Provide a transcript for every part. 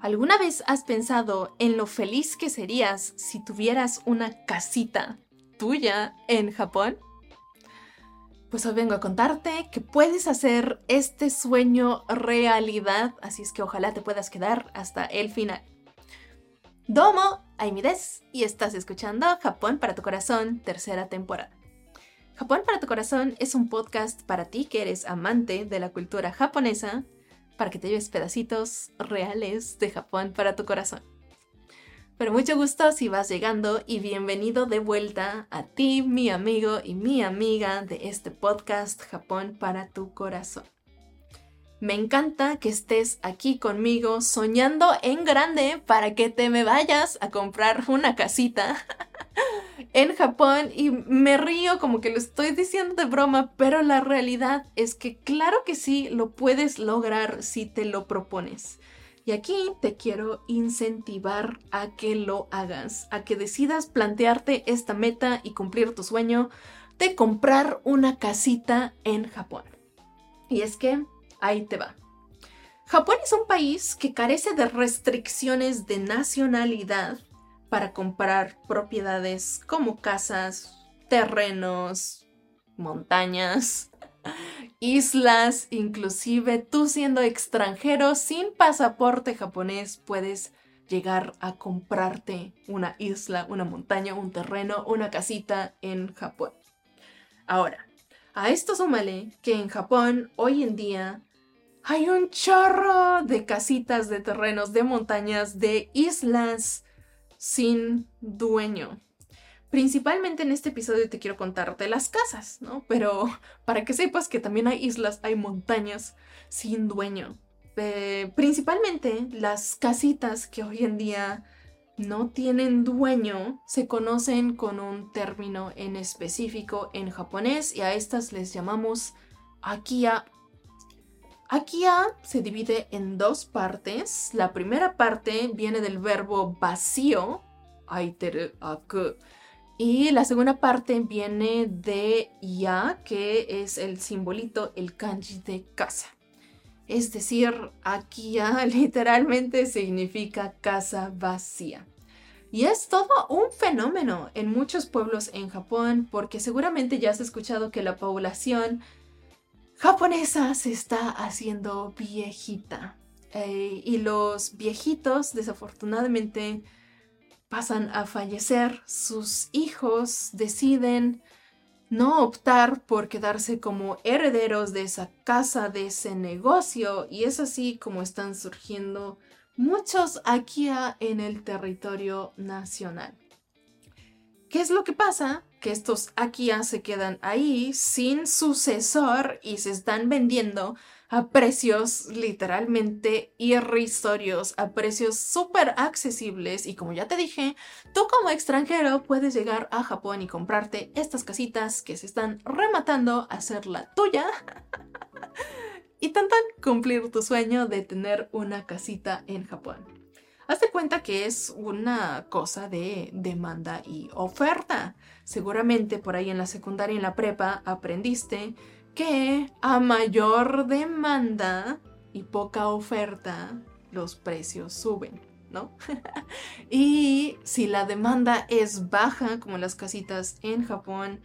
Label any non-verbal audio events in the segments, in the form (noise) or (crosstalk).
¿Alguna vez has pensado en lo feliz que serías si tuvieras una casita tuya en Japón? Pues hoy vengo a contarte que puedes hacer este sueño realidad, así es que ojalá te puedas quedar hasta el final. Domo, Aimides, y estás escuchando Japón para tu corazón, tercera temporada. Japón para tu corazón es un podcast para ti que eres amante de la cultura japonesa, para que te lleves pedacitos reales de Japón para tu corazón. Pero mucho gusto si vas llegando y bienvenido de vuelta a ti, mi amigo y mi amiga de este podcast Japón para tu corazón. Me encanta que estés aquí conmigo soñando en grande para que te me vayas a comprar una casita (laughs) en Japón y me río como que lo estoy diciendo de broma, pero la realidad es que claro que sí lo puedes lograr si te lo propones. Y aquí te quiero incentivar a que lo hagas, a que decidas plantearte esta meta y cumplir tu sueño de comprar una casita en Japón. Y es que ahí te va. Japón es un país que carece de restricciones de nacionalidad para comprar propiedades como casas, terrenos, montañas, (laughs) islas, inclusive tú siendo extranjero sin pasaporte japonés puedes llegar a comprarte una isla, una montaña, un terreno, una casita en Japón. Ahora, a esto súmale que en Japón hoy en día hay un chorro de casitas, de terrenos, de montañas, de islas sin dueño. Principalmente en este episodio te quiero contarte las casas, ¿no? Pero (laughs) para que sepas que también hay islas, hay montañas sin dueño. Eh, principalmente las casitas que hoy en día no tienen dueño se conocen con un término en específico en japonés y a estas les llamamos akia. Akia se divide en dos partes. La primera parte viene del verbo vacío, y la segunda parte viene de ya, que es el simbolito, el kanji de casa. Es decir, ya (laughs) literalmente significa casa vacía. Y es todo un fenómeno en muchos pueblos en Japón porque seguramente ya has escuchado que la población japonesa se está haciendo viejita. Eh, y los viejitos desafortunadamente pasan a fallecer, sus hijos deciden no optar por quedarse como herederos de esa casa, de ese negocio, y es así como están surgiendo muchos aquí en el territorio nacional. ¿Qué es lo que pasa? Que estos Akia se quedan ahí sin sucesor y se están vendiendo a precios literalmente irrisorios, a precios súper accesibles y como ya te dije, tú como extranjero puedes llegar a Japón y comprarte estas casitas que se están rematando a ser la tuya (laughs) y tantan cumplir tu sueño de tener una casita en Japón. Hazte cuenta que es una cosa de demanda y oferta. Seguramente por ahí en la secundaria y en la prepa aprendiste que a mayor demanda y poca oferta, los precios suben, ¿no? (laughs) y si la demanda es baja, como las casitas en Japón,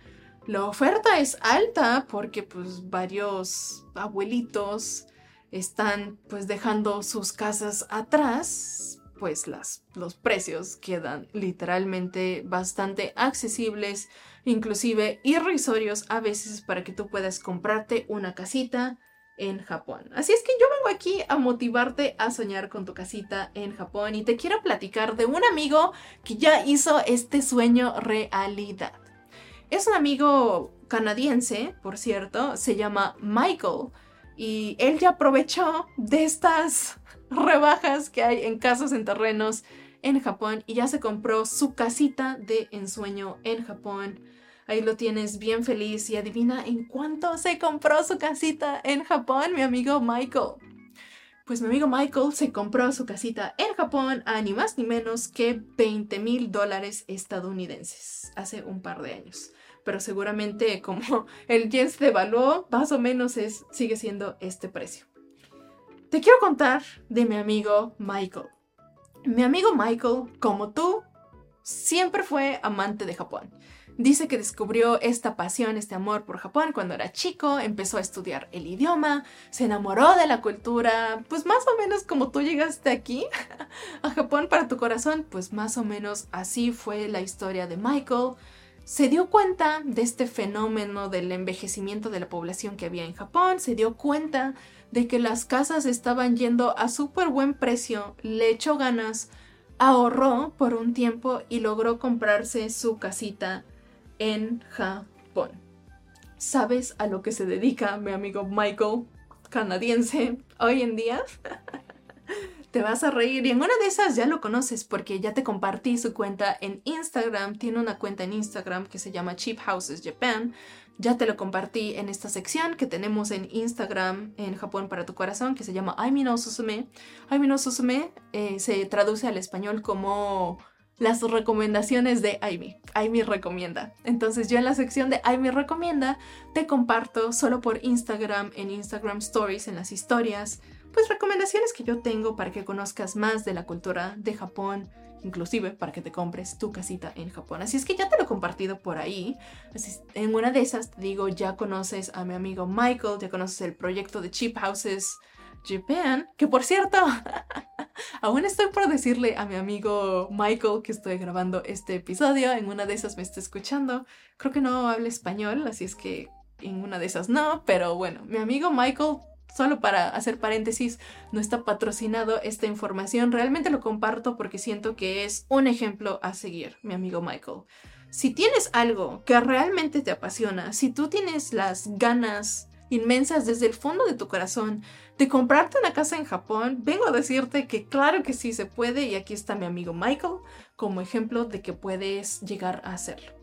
la oferta es alta porque pues varios abuelitos están pues dejando sus casas atrás, pues las, los precios quedan literalmente bastante accesibles inclusive irrisorios a veces para que tú puedas comprarte una casita en Japón. Así es que yo vengo aquí a motivarte a soñar con tu casita en Japón y te quiero platicar de un amigo que ya hizo este sueño realidad. Es un amigo canadiense, por cierto, se llama Michael y él ya aprovechó de estas rebajas que hay en casas en terrenos en Japón y ya se compró su casita de ensueño en Japón. Ahí lo tienes bien feliz y adivina en cuánto se compró su casita en Japón, mi amigo Michael. Pues mi amigo Michael se compró su casita en Japón a ni más ni menos que 20 mil dólares estadounidenses hace un par de años. pero seguramente como el yen se devaluó, más o menos es, sigue siendo este precio. Te quiero contar de mi amigo Michael. Mi amigo Michael, como tú, siempre fue amante de Japón. Dice que descubrió esta pasión, este amor por Japón cuando era chico, empezó a estudiar el idioma, se enamoró de la cultura, pues más o menos como tú llegaste aquí (laughs) a Japón para tu corazón, pues más o menos así fue la historia de Michael. Se dio cuenta de este fenómeno del envejecimiento de la población que había en Japón, se dio cuenta de que las casas estaban yendo a súper buen precio, le echó ganas, ahorró por un tiempo y logró comprarse su casita en Japón. ¿Sabes a lo que se dedica mi amigo Michael, canadiense, hoy en día? (laughs) te vas a reír y en una de esas ya lo conoces porque ya te compartí su cuenta en Instagram. Tiene una cuenta en Instagram que se llama Cheap Houses Japan. Ya te lo compartí en esta sección que tenemos en Instagram en Japón para tu corazón que se llama Aimi no Susume. Aimi no Susume eh, se traduce al español como las recomendaciones de Aimi. Aimi recomienda. Entonces yo en la sección de Aimi recomienda te comparto solo por Instagram, en Instagram Stories, en las historias, pues recomendaciones que yo tengo para que conozcas más de la cultura de Japón, inclusive para que te compres tu casita en Japón. Así es que ya te lo he compartido por ahí. Así, en una de esas digo, ya conoces a mi amigo Michael, ya conoces el proyecto de Cheap Houses Japan, que por cierto, (laughs) aún estoy por decirle a mi amigo Michael que estoy grabando este episodio, en una de esas me está escuchando, creo que no habla español, así es que en una de esas no, pero bueno, mi amigo Michael solo para hacer paréntesis, no está patrocinado esta información. Realmente lo comparto porque siento que es un ejemplo a seguir, mi amigo Michael. Si tienes algo que realmente te apasiona, si tú tienes las ganas inmensas desde el fondo de tu corazón de comprarte una casa en Japón, vengo a decirte que claro que sí se puede y aquí está mi amigo Michael como ejemplo de que puedes llegar a hacerlo.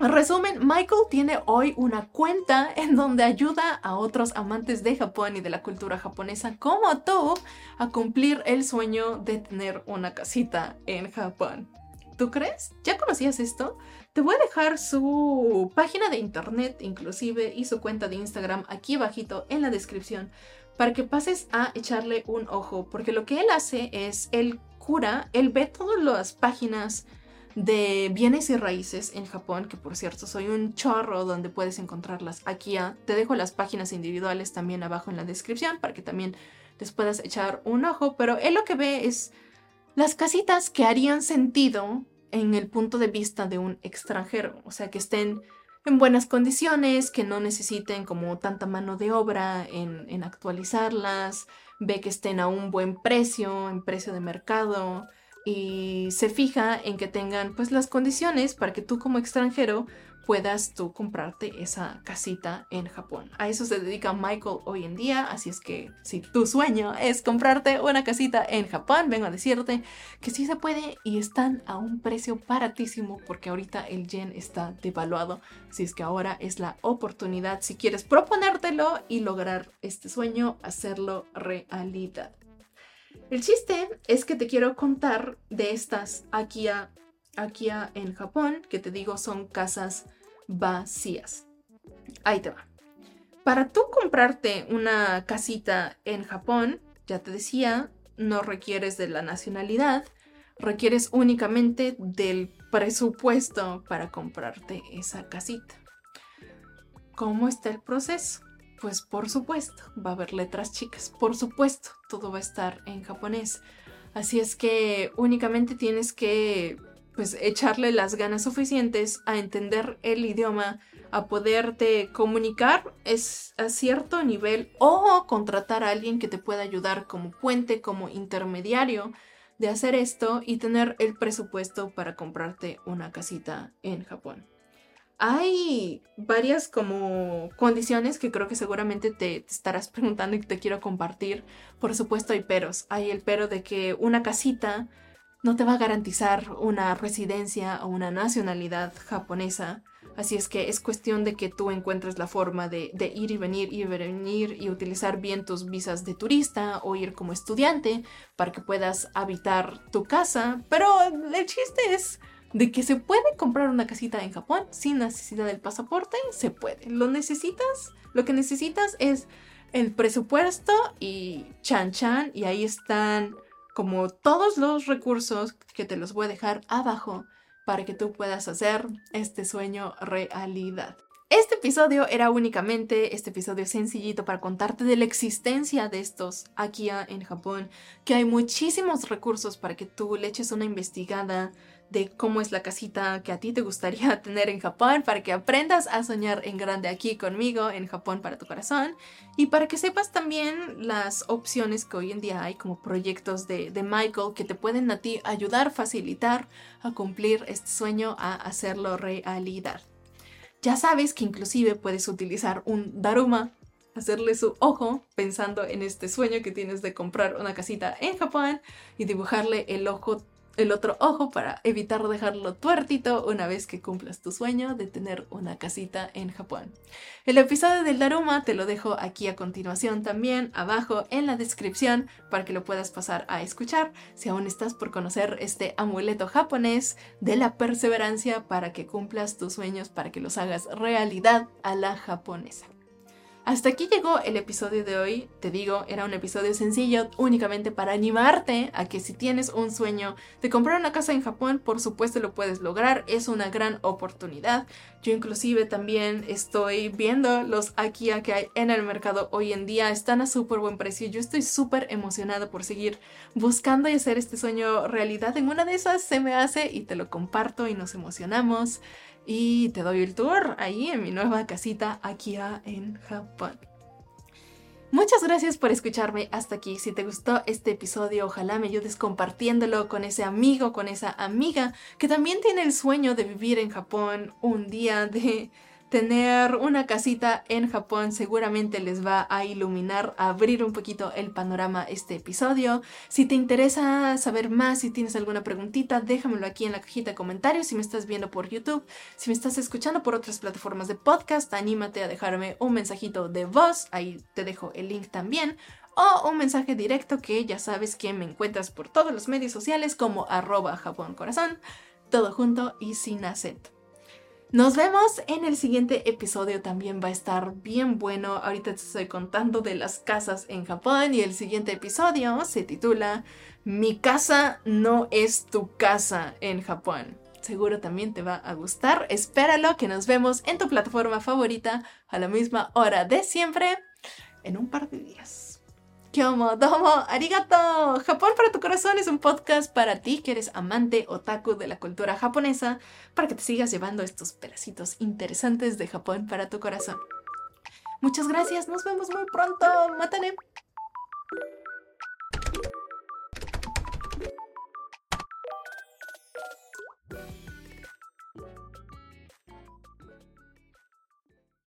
En resumen, Michael tiene hoy una cuenta en donde ayuda a otros amantes de Japón y de la cultura japonesa como tú a cumplir el sueño de tener una casita en Japón. ¿Tú crees? ¿Ya conocías esto? Te voy a dejar su página de internet inclusive y su cuenta de Instagram aquí abajito en la descripción para que pases a echarle un ojo porque lo que él hace es, él cura, él ve todas las páginas de bienes y raíces en Japón, que por cierto soy un chorro donde puedes encontrarlas aquí. Te dejo las páginas individuales también abajo en la descripción para que también les puedas echar un ojo, pero él lo que ve es las casitas que harían sentido en el punto de vista de un extranjero, o sea, que estén en buenas condiciones, que no necesiten como tanta mano de obra en, en actualizarlas, ve que estén a un buen precio, en precio de mercado, y se fija en que tengan pues las condiciones para que tú como extranjero puedas tú comprarte esa casita en Japón. A eso se dedica Michael hoy en día, así es que si tu sueño es comprarte una casita en Japón, vengo a decirte que sí se puede y están a un precio baratísimo porque ahorita el yen está devaluado, así es que ahora es la oportunidad si quieres proponértelo y lograr este sueño, hacerlo realidad. El chiste es que te quiero contar de estas Akia, Akia en Japón, que te digo son casas vacías. Ahí te va. Para tú comprarte una casita en Japón, ya te decía, no requieres de la nacionalidad, requieres únicamente del presupuesto para comprarte esa casita. ¿Cómo está el proceso? Pues por supuesto, va a haber letras chicas, por supuesto, todo va a estar en japonés. Así es que únicamente tienes que pues echarle las ganas suficientes a entender el idioma, a poderte comunicar es a cierto nivel o contratar a alguien que te pueda ayudar como puente, como intermediario de hacer esto y tener el presupuesto para comprarte una casita en Japón hay varias como condiciones que creo que seguramente te, estarás (laughs) preguntando y te quiero compartir. Por supuesto hay peros. Hay el pero de que una casita no te va a garantizar una residencia o una nacionalidad japonesa. Así es que es cuestión de que tú encuentres la forma de, ir y venir y venir y utilizar bien tus visas de turista o ir como estudiante para que puedas habitar tu casa. Pero el chiste es de que se puede comprar una casita en Japón sin necesidad del pasaporte, se puede. Lo necesitas, lo que necesitas es el presupuesto y chan chan y ahí están como todos los recursos que te los voy a dejar abajo para que tú puedas hacer este sueño realidad. Este episodio era únicamente este episodio sencillito para contarte de la existencia de estos aquí en Japón, que hay muchísimos recursos para que tú le eches una investigada de cómo es la casita que a ti te gustaría (laughs) tener en Japón, para que aprendas a soñar en grande aquí conmigo, en Japón para tu corazón, y para que sepas también las opciones que hoy en día hay como proyectos de, de Michael que te pueden a ti ayudar, facilitar a cumplir este sueño, a hacerlo realidad. Ya sabes que inclusive puedes utilizar un Daruma, hacerle su ojo pensando en este sueño que tienes de comprar una casita en Japón y dibujarle el ojo el otro ojo para evitar dejarlo tuertito una vez que cumplas tu sueño de tener una casita en Japón. El episodio del Daruma te lo dejo aquí a continuación también abajo en la descripción para que lo puedas pasar a escuchar si aún estás por conocer este amuleto japonés de la perseverancia para que cumplas tus sueños, para que los hagas realidad a la japonesa. Hasta aquí llegó el episodio de hoy. Te digo, era un episodio sencillo únicamente para animarte a que si tienes un sueño de comprar una casa en Japón, por supuesto lo puedes lograr. Es una gran oportunidad. Yo inclusive también estoy viendo los Akia que hay en el mercado hoy en día. Están a súper buen precio. Yo estoy súper emocionada por seguir buscando y hacer este sueño realidad. En una de esas se me hace y te lo comparto y nos emocionamos y te doy el tour ahí en mi nueva casita aquí en Japón. Muchas gracias por escucharme hasta aquí. Si te gustó este episodio, ojalá me ayudes compartiéndolo con ese amigo, con esa amiga que también tiene el sueño de vivir en Japón un día, de tener una casita en Japón seguramente les va a iluminar, a abrir un poquito el panorama este episodio. Si te interesa saber más, si tienes alguna preguntita, déjamelo aquí en la cajita de comentarios si me estás viendo por YouTube, si me estás escuchando por otras plataformas de podcast, anímate a dejarme un mensajito de voz, ahí te dejo el link también o un mensaje directo que ya sabes que me encuentras por todos los medios sociales como arroba Japón Corazón, todo junto y sin acento. Nos vemos en el siguiente episodio, también va a estar bien bueno. Ahorita te estoy contando de las casas en Japón y el siguiente episodio se titula Mi casa no es tu casa en Japón. Seguro también te va a gustar. Espéralo, que nos vemos en tu plataforma favorita a la misma hora de siempre en un par de días. Kyomo, domo, arigato. Japón para tu corazón es un podcast para ti que eres amante otaku de la cultura japonesa, para que te sigas llevando estos pedacitos interesantes de Japón para tu corazón. Muchas gracias, nos vemos muy pronto. Matane.